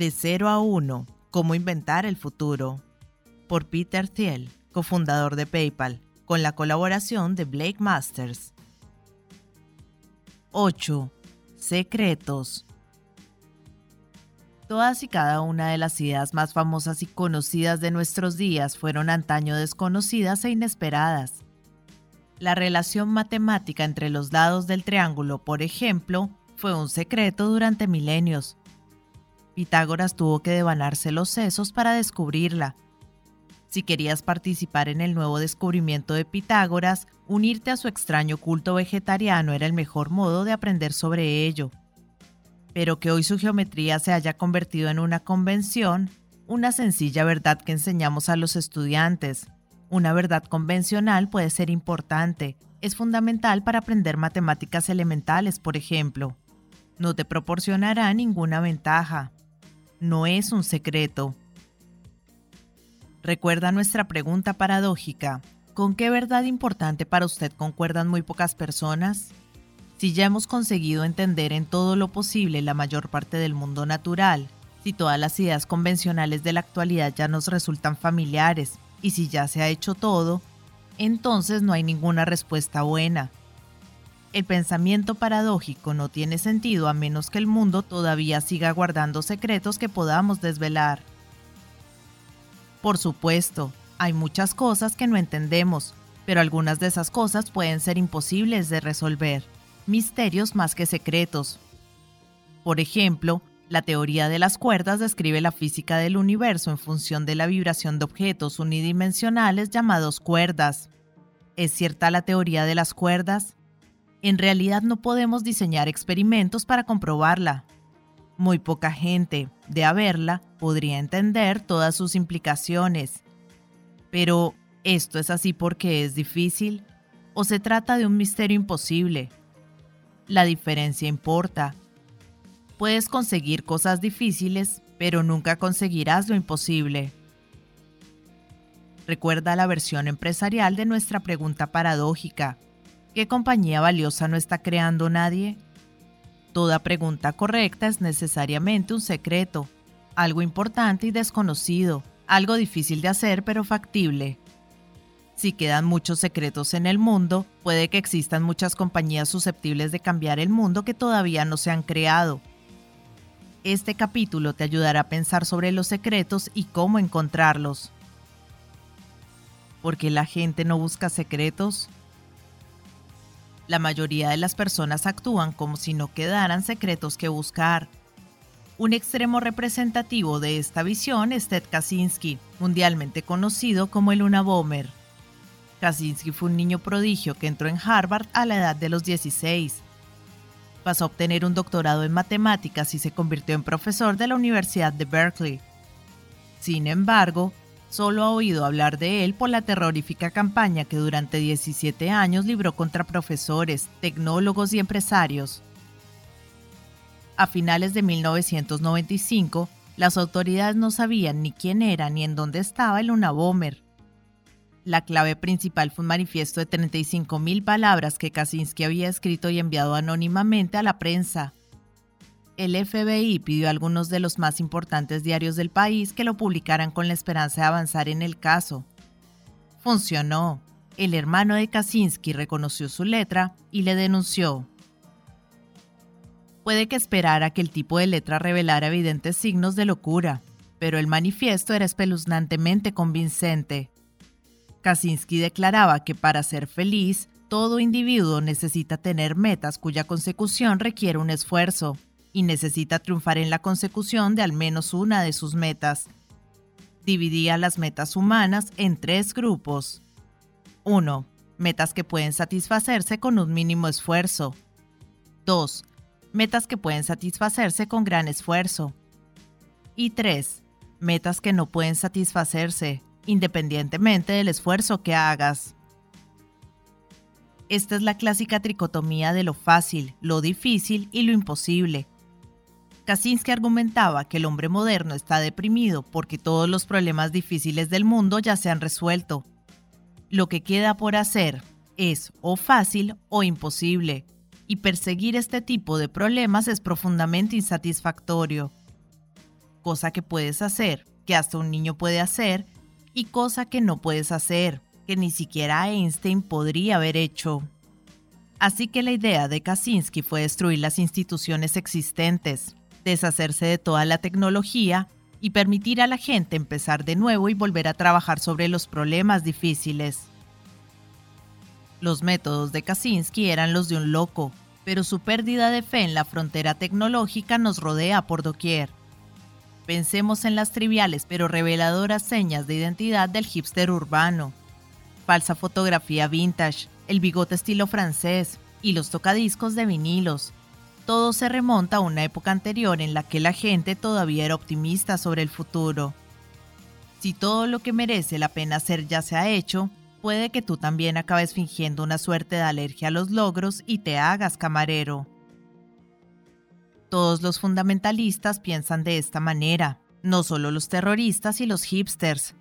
De 0 a 1. Cómo inventar el futuro. Por Peter Thiel, cofundador de PayPal, con la colaboración de Blake Masters. 8. Secretos. Todas y cada una de las ideas más famosas y conocidas de nuestros días fueron antaño desconocidas e inesperadas. La relación matemática entre los lados del triángulo, por ejemplo, fue un secreto durante milenios. Pitágoras tuvo que devanarse los sesos para descubrirla. Si querías participar en el nuevo descubrimiento de Pitágoras, unirte a su extraño culto vegetariano era el mejor modo de aprender sobre ello. Pero que hoy su geometría se haya convertido en una convención, una sencilla verdad que enseñamos a los estudiantes. Una verdad convencional puede ser importante, es fundamental para aprender matemáticas elementales, por ejemplo. No te proporcionará ninguna ventaja, no es un secreto. Recuerda nuestra pregunta paradójica. ¿Con qué verdad importante para usted concuerdan muy pocas personas? Si ya hemos conseguido entender en todo lo posible la mayor parte del mundo natural, si todas las ideas convencionales de la actualidad ya nos resultan familiares, y si ya se ha hecho todo, entonces no hay ninguna respuesta buena. El pensamiento paradójico no tiene sentido a menos que el mundo todavía siga guardando secretos que podamos desvelar. Por supuesto, hay muchas cosas que no entendemos, pero algunas de esas cosas pueden ser imposibles de resolver, misterios más que secretos. Por ejemplo, la teoría de las cuerdas describe la física del universo en función de la vibración de objetos unidimensionales llamados cuerdas. ¿Es cierta la teoría de las cuerdas? En realidad no podemos diseñar experimentos para comprobarla. Muy poca gente, de haberla, podría entender todas sus implicaciones. Pero, ¿esto es así porque es difícil? ¿O se trata de un misterio imposible? La diferencia importa. Puedes conseguir cosas difíciles, pero nunca conseguirás lo imposible. Recuerda la versión empresarial de nuestra pregunta paradójica. ¿Qué compañía valiosa no está creando nadie? Toda pregunta correcta es necesariamente un secreto, algo importante y desconocido, algo difícil de hacer pero factible. Si quedan muchos secretos en el mundo, puede que existan muchas compañías susceptibles de cambiar el mundo que todavía no se han creado. Este capítulo te ayudará a pensar sobre los secretos y cómo encontrarlos. ¿Por qué la gente no busca secretos? La mayoría de las personas actúan como si no quedaran secretos que buscar. Un extremo representativo de esta visión es Ted Kaczynski, mundialmente conocido como el Unabomber. Kaczynski fue un niño prodigio que entró en Harvard a la edad de los 16. Pasó a obtener un doctorado en matemáticas y se convirtió en profesor de la Universidad de Berkeley. Sin embargo, Solo ha oído hablar de él por la terrorífica campaña que durante 17 años libró contra profesores, tecnólogos y empresarios. A finales de 1995, las autoridades no sabían ni quién era ni en dónde estaba el Unabomber. La clave principal fue un manifiesto de 35.000 palabras que Kaczynski había escrito y enviado anónimamente a la prensa el FBI pidió a algunos de los más importantes diarios del país que lo publicaran con la esperanza de avanzar en el caso. Funcionó. El hermano de Kaczynski reconoció su letra y le denunció. Puede que esperara que el tipo de letra revelara evidentes signos de locura, pero el manifiesto era espeluznantemente convincente. Kaczynski declaraba que para ser feliz, todo individuo necesita tener metas cuya consecución requiere un esfuerzo, y necesita triunfar en la consecución de al menos una de sus metas. Dividía las metas humanas en tres grupos. 1. Metas que pueden satisfacerse con un mínimo esfuerzo. 2. Metas que pueden satisfacerse con gran esfuerzo. Y 3. Metas que no pueden satisfacerse, independientemente del esfuerzo que hagas. Esta es la clásica tricotomía de lo fácil, lo difícil y lo imposible, Kaczynski argumentaba que el hombre moderno está deprimido porque todos los problemas difíciles del mundo ya se han resuelto. Lo que queda por hacer es o fácil o imposible, y perseguir este tipo de problemas es profundamente insatisfactorio. cosa que puedes hacer, que hasta un niño puede hacer, y cosa que no puedes hacer, que ni siquiera Einstein podría haber hecho. Así que la idea de Kaczynski fue destruir las instituciones existentes, deshacerse de toda la tecnología y permitir a la gente empezar de nuevo y volver a trabajar sobre los problemas difíciles. Los métodos de Kaczynski eran los de un loco, pero su pérdida de fe en la frontera tecnológica nos rodea por doquier. Pensemos en las triviales pero reveladoras señas de identidad del hipster urbano. Falsa fotografía vintage, el bigote estilo francés y los tocadiscos de vinilos, todo se remonta a una época anterior en la que la gente todavía era optimista sobre el futuro. Si todo lo que merece la pena hacer ya se ha hecho, puede que tú también acabes fingiendo una suerte de alergia a los logros y te hagas camarero. Todos los fundamentalistas piensan de esta manera, no solo los terroristas y los hipsters.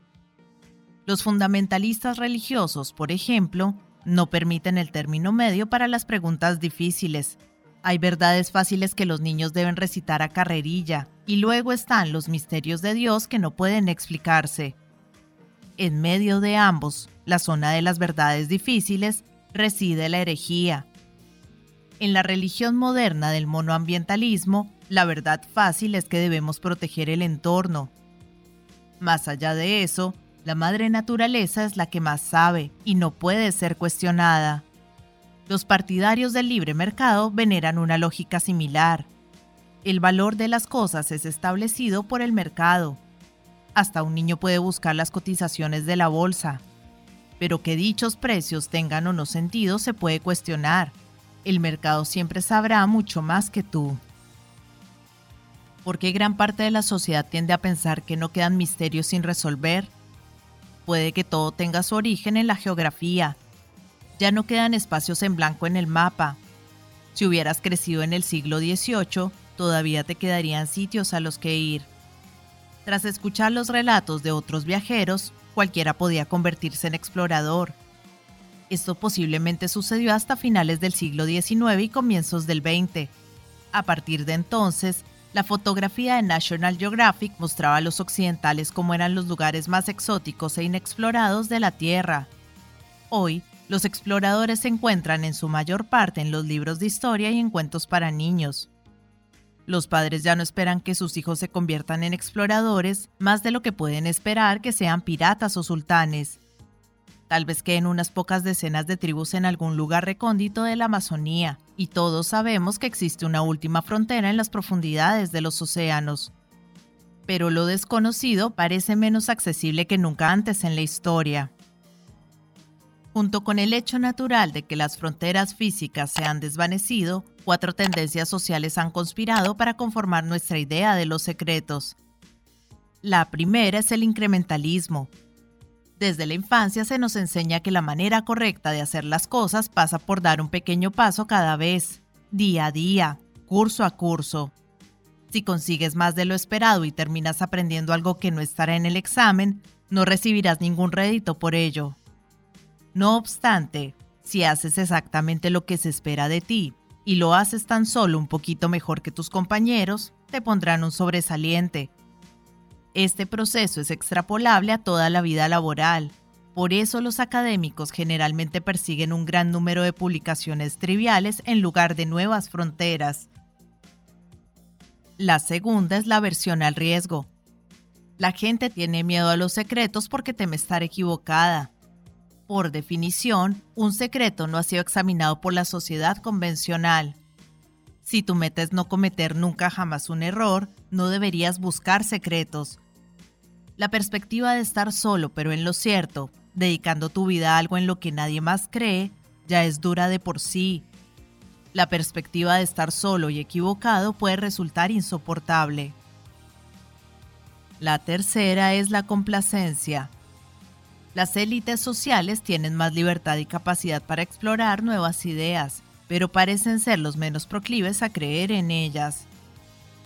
Los fundamentalistas religiosos, por ejemplo, no permiten el término medio para las preguntas difíciles, hay verdades fáciles que los niños deben recitar a carrerilla, y luego están los misterios de Dios que no pueden explicarse. En medio de ambos, la zona de las verdades difíciles, reside la herejía. En la religión moderna del monoambientalismo, la verdad fácil es que debemos proteger el entorno. Más allá de eso, la madre naturaleza es la que más sabe y no puede ser cuestionada. Los partidarios del libre mercado veneran una lógica similar. El valor de las cosas es establecido por el mercado. Hasta un niño puede buscar las cotizaciones de la bolsa. Pero que dichos precios tengan o no sentido se puede cuestionar. El mercado siempre sabrá mucho más que tú. ¿Por qué gran parte de la sociedad tiende a pensar que no quedan misterios sin resolver? Puede que todo tenga su origen en la geografía, ya no quedan espacios en blanco en el mapa. Si hubieras crecido en el siglo XVIII, todavía te quedarían sitios a los que ir. Tras escuchar los relatos de otros viajeros, cualquiera podía convertirse en explorador. Esto posiblemente sucedió hasta finales del siglo XIX y comienzos del XX. A partir de entonces, la fotografía de National Geographic mostraba a los occidentales cómo eran los lugares más exóticos e inexplorados de la Tierra. Hoy, los exploradores se encuentran en su mayor parte en los libros de historia y en cuentos para niños. Los padres ya no esperan que sus hijos se conviertan en exploradores más de lo que pueden esperar que sean piratas o sultanes. Tal vez queden unas pocas decenas de tribus en algún lugar recóndito de la Amazonía, y todos sabemos que existe una última frontera en las profundidades de los océanos. Pero lo desconocido parece menos accesible que nunca antes en la historia. Junto con el hecho natural de que las fronteras físicas se han desvanecido, cuatro tendencias sociales han conspirado para conformar nuestra idea de los secretos. La primera es el incrementalismo. Desde la infancia se nos enseña que la manera correcta de hacer las cosas pasa por dar un pequeño paso cada vez, día a día, curso a curso. Si consigues más de lo esperado y terminas aprendiendo algo que no estará en el examen, no recibirás ningún rédito por ello. No obstante, si haces exactamente lo que se espera de ti y lo haces tan solo un poquito mejor que tus compañeros, te pondrán un sobresaliente. Este proceso es extrapolable a toda la vida laboral. Por eso los académicos generalmente persiguen un gran número de publicaciones triviales en lugar de nuevas fronteras. La segunda es la versión al riesgo. La gente tiene miedo a los secretos porque teme estar equivocada. Por definición, un secreto no ha sido examinado por la sociedad convencional. Si tu meta es no cometer nunca jamás un error, no deberías buscar secretos. La perspectiva de estar solo pero en lo cierto, dedicando tu vida a algo en lo que nadie más cree, ya es dura de por sí. La perspectiva de estar solo y equivocado puede resultar insoportable. La tercera es la complacencia. Las élites sociales tienen más libertad y capacidad para explorar nuevas ideas, pero parecen ser los menos proclives a creer en ellas.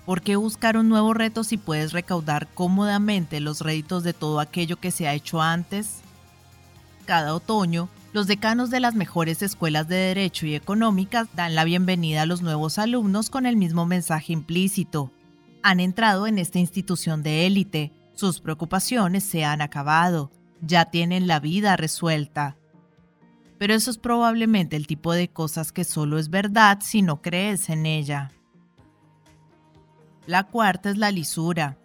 ¿Por qué buscar un nuevo reto si puedes recaudar cómodamente los réditos de todo aquello que se ha hecho antes? Cada otoño, los decanos de las mejores escuelas de Derecho y Económicas dan la bienvenida a los nuevos alumnos con el mismo mensaje implícito. Han entrado en esta institución de élite, sus preocupaciones se han acabado, ya tienen la vida resuelta. Pero eso es probablemente el tipo de cosas que solo es verdad si no crees en ella. La cuarta es la lisura.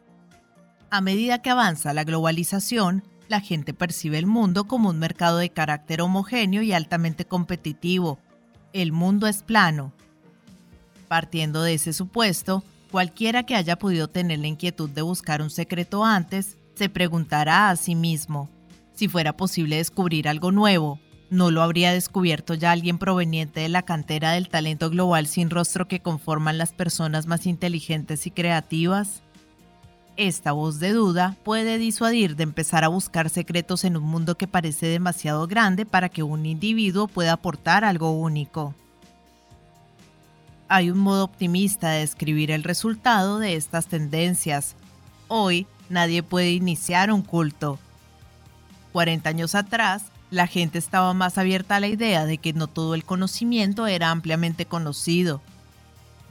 A medida que avanza la globalización, la gente percibe el mundo como un mercado de carácter homogéneo y altamente competitivo. El mundo es plano. Partiendo de ese supuesto, cualquiera que haya podido tener la inquietud de buscar un secreto antes, se preguntará a sí mismo, si fuera posible descubrir algo nuevo, ¿no lo habría descubierto ya alguien proveniente de la cantera del talento global sin rostro que conforman las personas más inteligentes y creativas? Esta voz de duda puede disuadir de empezar a buscar secretos en un mundo que parece demasiado grande para que un individuo pueda aportar algo único. Hay un modo optimista de describir el resultado de estas tendencias. Hoy nadie puede iniciar un culto. 40 años atrás, la gente estaba más abierta a la idea de que no todo el conocimiento era ampliamente conocido.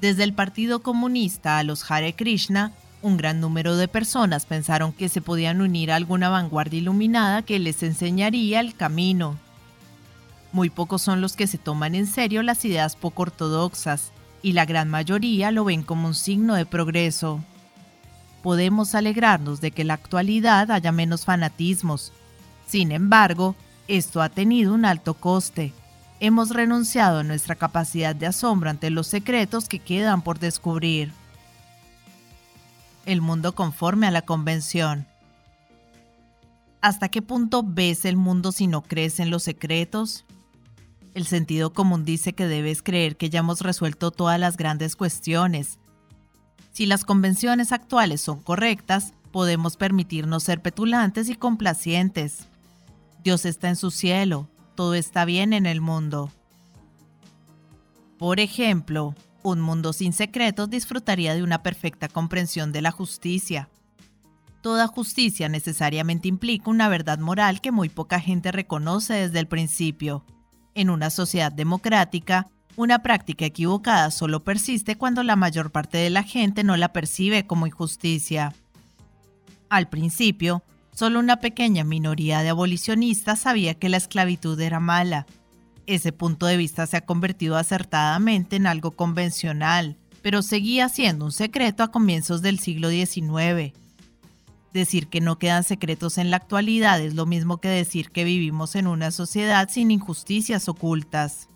Desde el Partido Comunista a los Hare Krishna, un gran número de personas pensaron que se podían unir a alguna vanguardia iluminada que les enseñaría el camino. Muy pocos son los que se toman en serio las ideas poco ortodoxas, y la gran mayoría lo ven como un signo de progreso. Podemos alegrarnos de que en la actualidad haya menos fanatismos. Sin embargo, esto ha tenido un alto coste. Hemos renunciado a nuestra capacidad de asombro ante los secretos que quedan por descubrir el mundo conforme a la convención. ¿Hasta qué punto ves el mundo si no crees en los secretos? El sentido común dice que debes creer que ya hemos resuelto todas las grandes cuestiones. Si las convenciones actuales son correctas, podemos permitirnos ser petulantes y complacientes. Dios está en su cielo, todo está bien en el mundo. Por ejemplo, un mundo sin secretos disfrutaría de una perfecta comprensión de la justicia. Toda justicia necesariamente implica una verdad moral que muy poca gente reconoce desde el principio. En una sociedad democrática, una práctica equivocada solo persiste cuando la mayor parte de la gente no la percibe como injusticia. Al principio, solo una pequeña minoría de abolicionistas sabía que la esclavitud era mala ese punto de vista se ha convertido acertadamente en algo convencional, pero seguía siendo un secreto a comienzos del siglo XIX. Decir que no quedan secretos en la actualidad es lo mismo que decir que vivimos en una sociedad sin injusticias ocultas.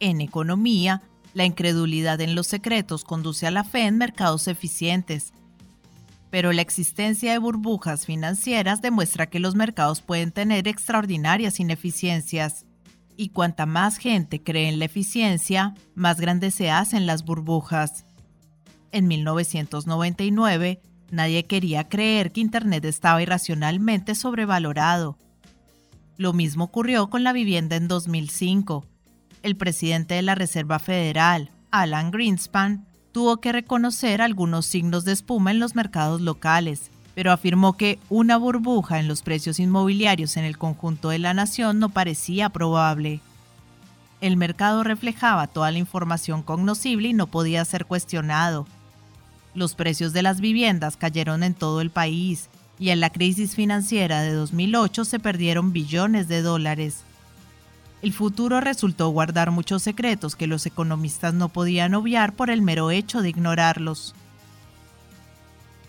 En economía, la incredulidad en los secretos conduce a la fe en mercados eficientes, pero la existencia de burbujas financieras demuestra que los mercados pueden tener extraordinarias ineficiencias. Y cuanta más gente cree en la eficiencia, más grandes se hacen las burbujas. En 1999, nadie quería creer que Internet estaba irracionalmente sobrevalorado. Lo mismo ocurrió con la vivienda en 2005. El presidente de la Reserva Federal, Alan Greenspan, tuvo que reconocer algunos signos de espuma en los mercados locales, pero afirmó que una burbuja en los precios inmobiliarios en el conjunto de la nación no parecía probable. El mercado reflejaba toda la información cognoscible y no podía ser cuestionado. Los precios de las viviendas cayeron en todo el país y en la crisis financiera de 2008 se perdieron billones de dólares. El futuro resultó guardar muchos secretos que los economistas no podían obviar por el mero hecho de ignorarlos.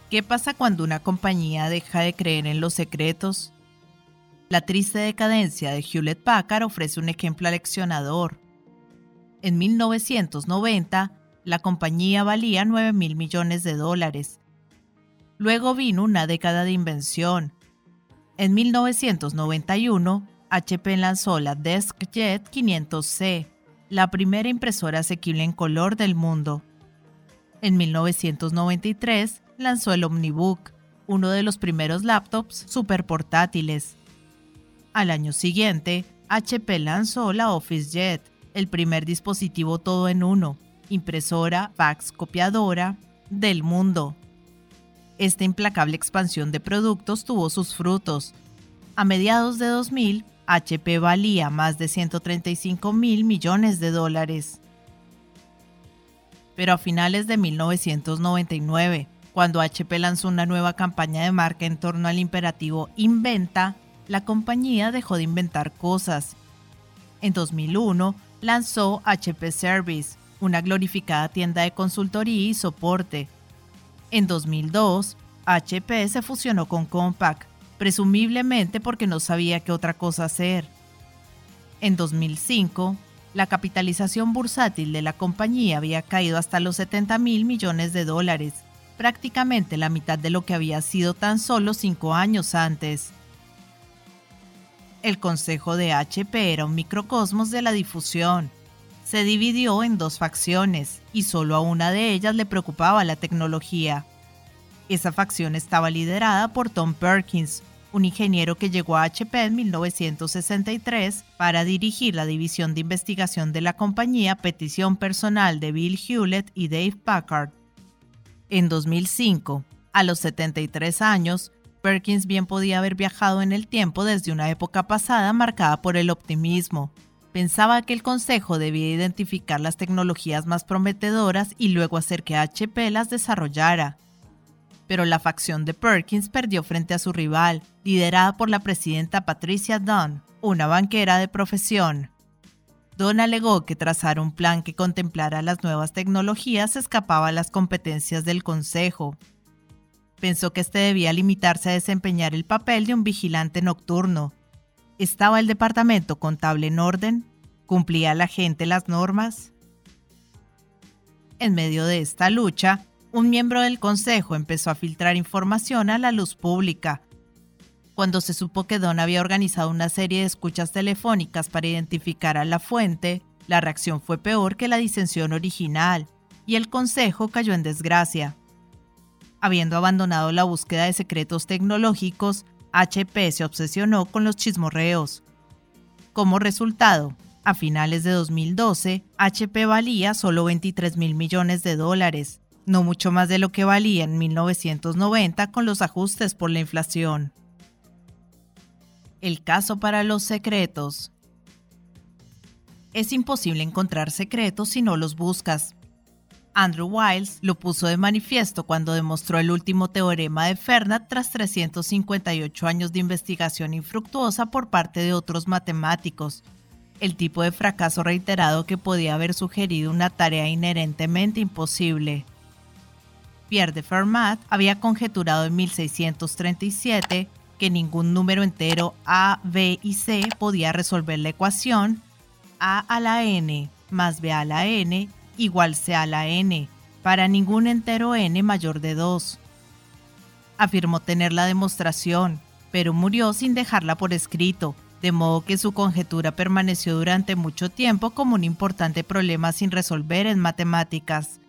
¿Qué pasa cuando una compañía deja de creer en los secretos? La triste decadencia de Hewlett Packard ofrece un ejemplo aleccionador. En 1990, la compañía valía 9 mil millones de dólares. Luego vino una década de invención. En 1991, HP lanzó la DeskJet 500C, la primera impresora asequible en color del mundo. En 1993 lanzó el Omnibook, uno de los primeros laptops superportátiles. Al año siguiente, HP lanzó la OfficeJet, el primer dispositivo todo en uno, impresora, fax, copiadora, del mundo. Esta implacable expansión de productos tuvo sus frutos. A mediados de 2000, HP valía más de 135 mil millones de dólares. pero a finales de 1999, cuando HP lanzó una nueva campaña de marca en torno al imperativo Inventa, la compañía dejó de inventar cosas. En 2001 lanzó HP Service, una glorificada tienda de consultoría y soporte. En 2002, HP se fusionó con Compaq, presumiblemente porque no sabía qué otra cosa hacer. En 2005, la capitalización bursátil de la compañía había caído hasta los 70 mil millones de dólares, prácticamente la mitad de lo que había sido tan solo cinco años antes. El consejo de HP era un microcosmos de la difusión. Se dividió en dos facciones y solo a una de ellas le preocupaba la tecnología. Esa facción estaba liderada por Tom Perkins, un ingeniero que llegó a HP en 1963 para dirigir la división de investigación de la compañía petición personal de Bill Hewlett y Dave Packard. En 2005, a los 73 años, Perkins bien podía haber viajado en el tiempo desde una época pasada marcada por el optimismo. Pensaba que el Consejo debía identificar las tecnologías más prometedoras y luego hacer que HP las desarrollara pero la facción de Perkins perdió frente a su rival, liderada por la presidenta Patricia Dunn, una banquera de profesión. Dunn alegó que trazar un plan que contemplara las nuevas tecnologías escapaba a las competencias del Consejo. Pensó que este debía limitarse a desempeñar el papel de un vigilante nocturno. ¿Estaba el departamento contable en orden? ¿Cumplía la gente las normas? En medio de esta lucha, un miembro del Consejo empezó a filtrar información a la luz pública. Cuando se supo que Don había organizado una serie de escuchas telefónicas para identificar a la fuente, la reacción fue peor que la disensión original, y el Consejo cayó en desgracia. Habiendo abandonado la búsqueda de secretos tecnológicos, HP se obsesionó con los chismorreos. Como resultado, a finales de 2012, HP valía solo 23 mil millones de dólares, no mucho más de lo que valía en 1990 con los ajustes por la inflación. El caso para los secretos. Es imposible encontrar secretos si no los buscas. Andrew Wiles lo puso de manifiesto cuando demostró el último teorema de Fermat tras 358 años de investigación infructuosa por parte de otros matemáticos, el tipo de fracaso reiterado que podía haber sugerido una tarea inherentemente imposible. Pierre de Fermat había conjeturado en 1637 que ningún número entero A, B y C podía resolver la ecuación A a la n más B a la n igual C a la n para ningún entero n mayor de 2. Afirmó tener la demostración, pero murió sin dejarla por escrito, de modo que su conjetura permaneció durante mucho tiempo como un importante problema sin resolver en matemáticas.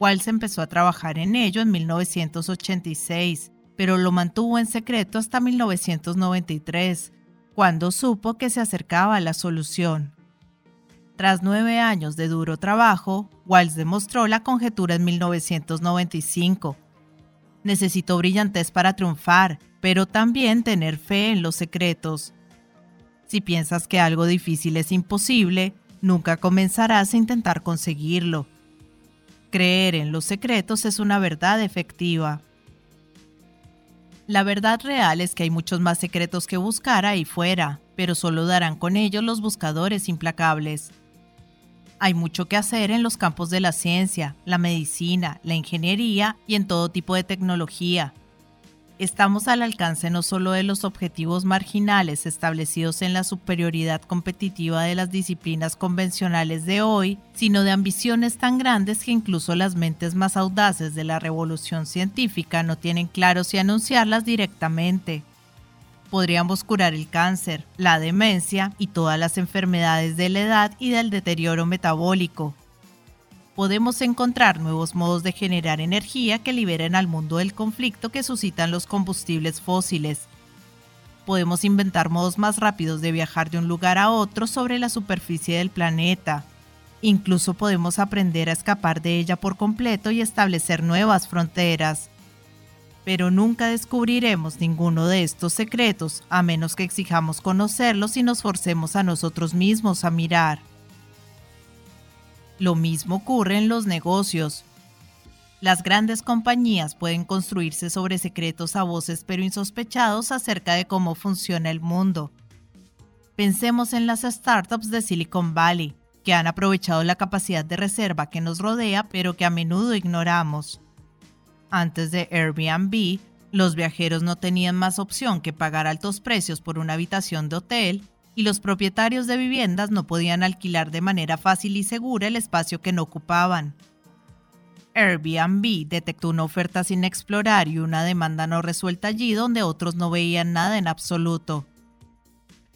Walsh empezó a trabajar en ello en 1986, pero lo mantuvo en secreto hasta 1993, cuando supo que se acercaba a la solución. Tras nueve años de duro trabajo, Walsh demostró la conjetura en 1995. Necesitó brillantez para triunfar, pero también tener fe en los secretos. Si piensas que algo difícil es imposible, nunca comenzarás a intentar conseguirlo. Creer en los secretos es una verdad efectiva. La verdad real es que hay muchos más secretos que buscar ahí fuera, pero solo darán con ellos los buscadores implacables. Hay mucho que hacer en los campos de la ciencia, la medicina, la ingeniería y en todo tipo de tecnología, estamos al alcance no solo de los objetivos marginales establecidos en la superioridad competitiva de las disciplinas convencionales de hoy, sino de ambiciones tan grandes que incluso las mentes más audaces de la revolución científica no tienen claro si anunciarlas directamente. Podríamos curar el cáncer, la demencia y todas las enfermedades de la edad y del deterioro metabólico, podemos encontrar nuevos modos de generar energía que liberen al mundo del conflicto que suscitan los combustibles fósiles. Podemos inventar modos más rápidos de viajar de un lugar a otro sobre la superficie del planeta. Incluso podemos aprender a escapar de ella por completo y establecer nuevas fronteras. Pero nunca descubriremos ninguno de estos secretos a menos que exijamos conocerlos y nos forcemos a nosotros mismos a mirar. Lo mismo ocurre en los negocios. Las grandes compañías pueden construirse sobre secretos a voces pero insospechados acerca de cómo funciona el mundo. Pensemos en las startups de Silicon Valley, que han aprovechado la capacidad de reserva que nos rodea pero que a menudo ignoramos. Antes de Airbnb, los viajeros no tenían más opción que pagar altos precios por una habitación de hotel y los propietarios de viviendas no podían alquilar de manera fácil y segura el espacio que no ocupaban. Airbnb detectó una oferta sin explorar y una demanda no resuelta allí donde otros no veían nada en absoluto.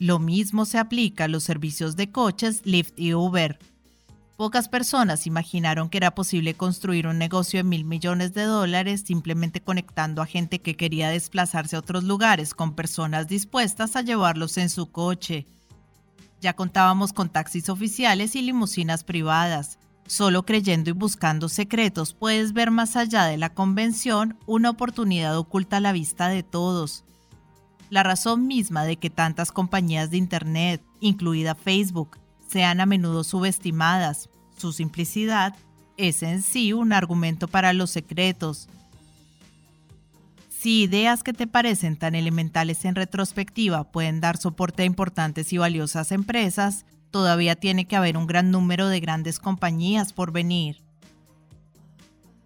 Lo mismo se aplica a los servicios de coches Lyft y Uber. Pocas personas imaginaron que era posible construir un negocio de mil millones de dólares simplemente conectando a gente que quería desplazarse a otros lugares con personas dispuestas a llevarlos en su coche. Ya contábamos con taxis oficiales y limusinas privadas. Solo creyendo y buscando secretos puedes ver más allá de la convención una oportunidad oculta a la vista de todos. La razón misma de que tantas compañías de Internet, incluida Facebook, sean a menudo subestimadas, su simplicidad, es en sí un argumento para los secretos. Si ideas que te parecen tan elementales en retrospectiva pueden dar soporte a importantes y valiosas empresas, todavía tiene que haber un gran número de grandes compañías por venir.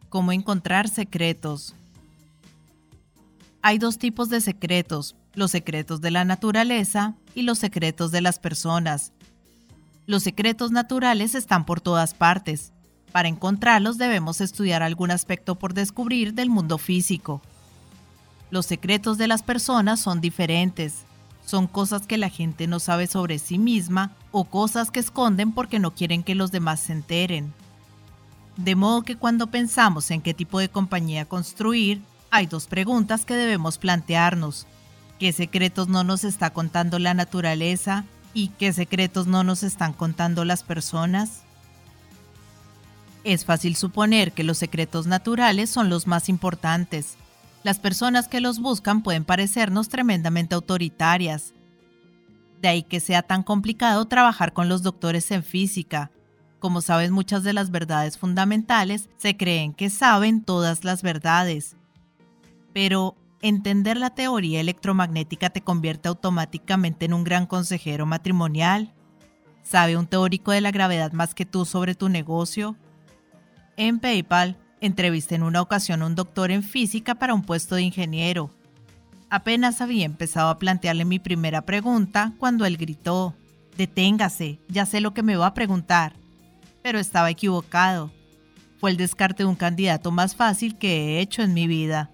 ¿Cómo encontrar secretos? Hay dos tipos de secretos, los secretos de la naturaleza y los secretos de las personas. Los secretos naturales están por todas partes. Para encontrarlos debemos estudiar algún aspecto por descubrir del mundo físico. Los secretos de las personas son diferentes. Son cosas que la gente no sabe sobre sí misma o cosas que esconden porque no quieren que los demás se enteren. De modo que cuando pensamos en qué tipo de compañía construir, hay dos preguntas que debemos plantearnos. ¿Qué secretos no nos está contando la naturaleza ¿Y qué secretos no nos están contando las personas? Es fácil suponer que los secretos naturales son los más importantes. Las personas que los buscan pueden parecernos tremendamente autoritarias. De ahí que sea tan complicado trabajar con los doctores en física. Como saben muchas de las verdades fundamentales, se creen que saben todas las verdades. Pero, entender la teoría electromagnética te convierte automáticamente en un gran consejero matrimonial. ¿Sabe un teórico de la gravedad más que tú sobre tu negocio? En PayPal, entrevisté en una ocasión a un doctor en física para un puesto de ingeniero. Apenas había empezado a plantearle mi primera pregunta cuando él gritó, Deténgase, ya sé lo que me va a preguntar. Pero estaba equivocado. Fue el descarte de un candidato más fácil que he hecho en mi vida.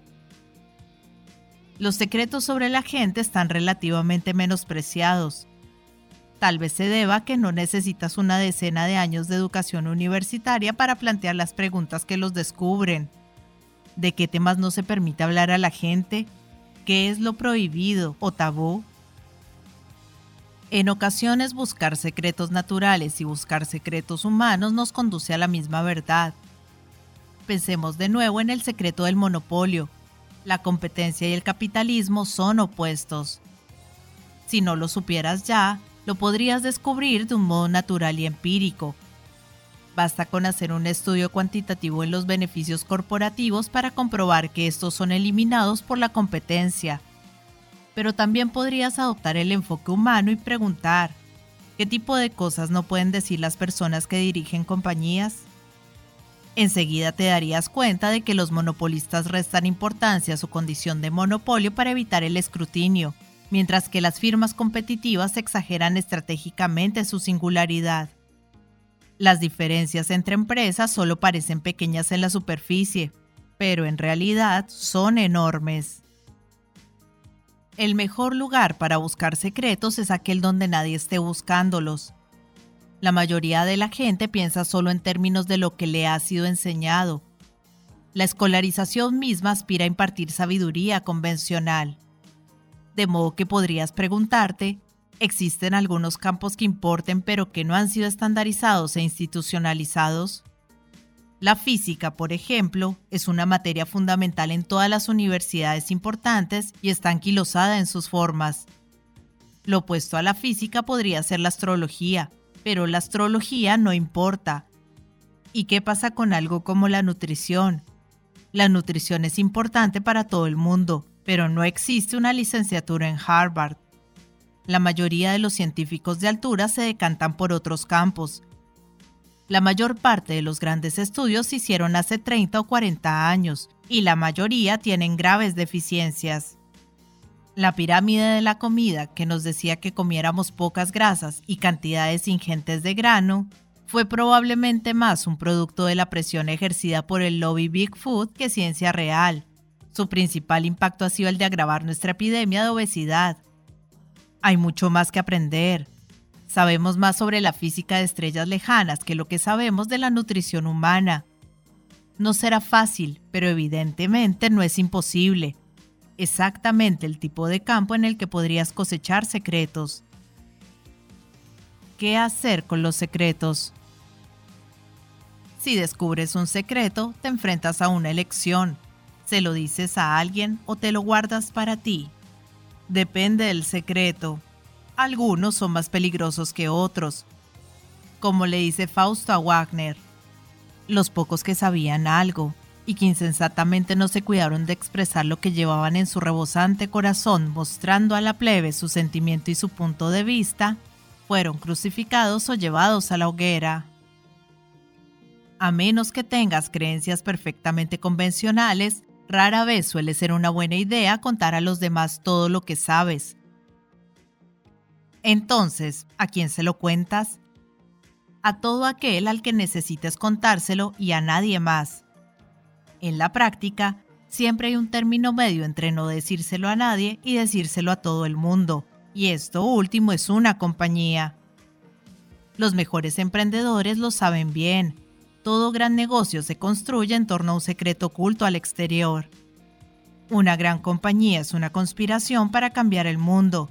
Los secretos sobre la gente están relativamente menospreciados. Tal vez se deba a que no necesitas una decena de años de educación universitaria para plantear las preguntas que los descubren. ¿De qué temas no se permite hablar a la gente? ¿Qué es lo prohibido o tabú? En ocasiones buscar secretos naturales y buscar secretos humanos nos conduce a la misma verdad. Pensemos de nuevo en el secreto del monopolio, la competencia y el capitalismo son opuestos. Si no lo supieras ya, lo podrías descubrir de un modo natural y empírico. Basta con hacer un estudio cuantitativo en los beneficios corporativos para comprobar que estos son eliminados por la competencia. Pero también podrías adoptar el enfoque humano y preguntar, ¿qué tipo de cosas no pueden decir las personas que dirigen compañías? Enseguida te darías cuenta de que los monopolistas restan importancia a su condición de monopolio para evitar el escrutinio, mientras que las firmas competitivas exageran estratégicamente su singularidad. Las diferencias entre empresas solo parecen pequeñas en la superficie, pero en realidad son enormes. El mejor lugar para buscar secretos es aquel donde nadie esté buscándolos, la mayoría de la gente piensa solo en términos de lo que le ha sido enseñado. La escolarización misma aspira a impartir sabiduría convencional. De modo que podrías preguntarte, ¿existen algunos campos que importen pero que no han sido estandarizados e institucionalizados? La física, por ejemplo, es una materia fundamental en todas las universidades importantes y está anquilosada en sus formas. Lo opuesto a la física podría ser la astrología, pero la astrología no importa. ¿Y qué pasa con algo como la nutrición? La nutrición es importante para todo el mundo, pero no existe una licenciatura en Harvard. La mayoría de los científicos de altura se decantan por otros campos. La mayor parte de los grandes estudios se hicieron hace 30 o 40 años, y la mayoría tienen graves deficiencias. La pirámide de la comida, que nos decía que comiéramos pocas grasas y cantidades ingentes de grano, fue probablemente más un producto de la presión ejercida por el lobby Big Food que ciencia real. Su principal impacto ha sido el de agravar nuestra epidemia de obesidad. Hay mucho más que aprender. Sabemos más sobre la física de estrellas lejanas que lo que sabemos de la nutrición humana. No será fácil, pero evidentemente no es imposible. Exactamente el tipo de campo en el que podrías cosechar secretos. ¿Qué hacer con los secretos? Si descubres un secreto, te enfrentas a una elección. ¿Se lo dices a alguien o te lo guardas para ti? Depende del secreto. Algunos son más peligrosos que otros. Como le dice Fausto a Wagner, los pocos que sabían algo y que insensatamente no se cuidaron de expresar lo que llevaban en su rebosante corazón, mostrando a la plebe su sentimiento y su punto de vista, fueron crucificados o llevados a la hoguera a menos que tengas creencias perfectamente convencionales, rara vez suele ser una buena idea contar a los demás todo lo que sabes. Entonces, ¿a quién se lo cuentas? A todo aquel al que necesites contárselo y a nadie más. En la práctica, siempre hay un término medio entre no decírselo a nadie y decírselo a todo el mundo, y esto último es una compañía. Los mejores emprendedores lo saben bien, todo gran negocio se construye en torno a un secreto oculto al exterior. Una gran compañía es una conspiración para cambiar el mundo.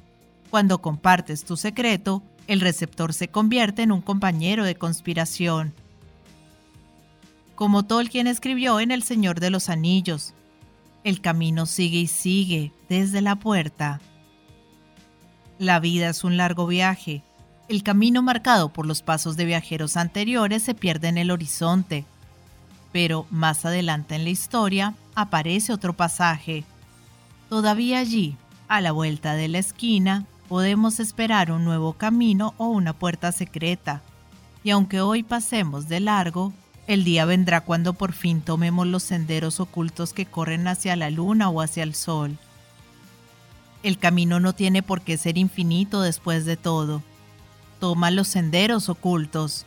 Cuando compartes tu secreto, el receptor se convierte en un compañero de conspiración. Como Tolkien escribió en El Señor de los Anillos, el camino sigue y sigue desde la puerta. La vida es un largo viaje, el camino marcado por los pasos de viajeros anteriores se pierde en el horizonte. Pero más adelante en la historia aparece otro pasaje. Todavía allí, a la vuelta de la esquina, podemos esperar un nuevo camino o una puerta secreta. Y aunque hoy pasemos de largo, el día vendrá cuando por fin tomemos los senderos ocultos que corren hacia la luna o hacia el sol. El camino no tiene por qué ser infinito después de todo toma los senderos ocultos.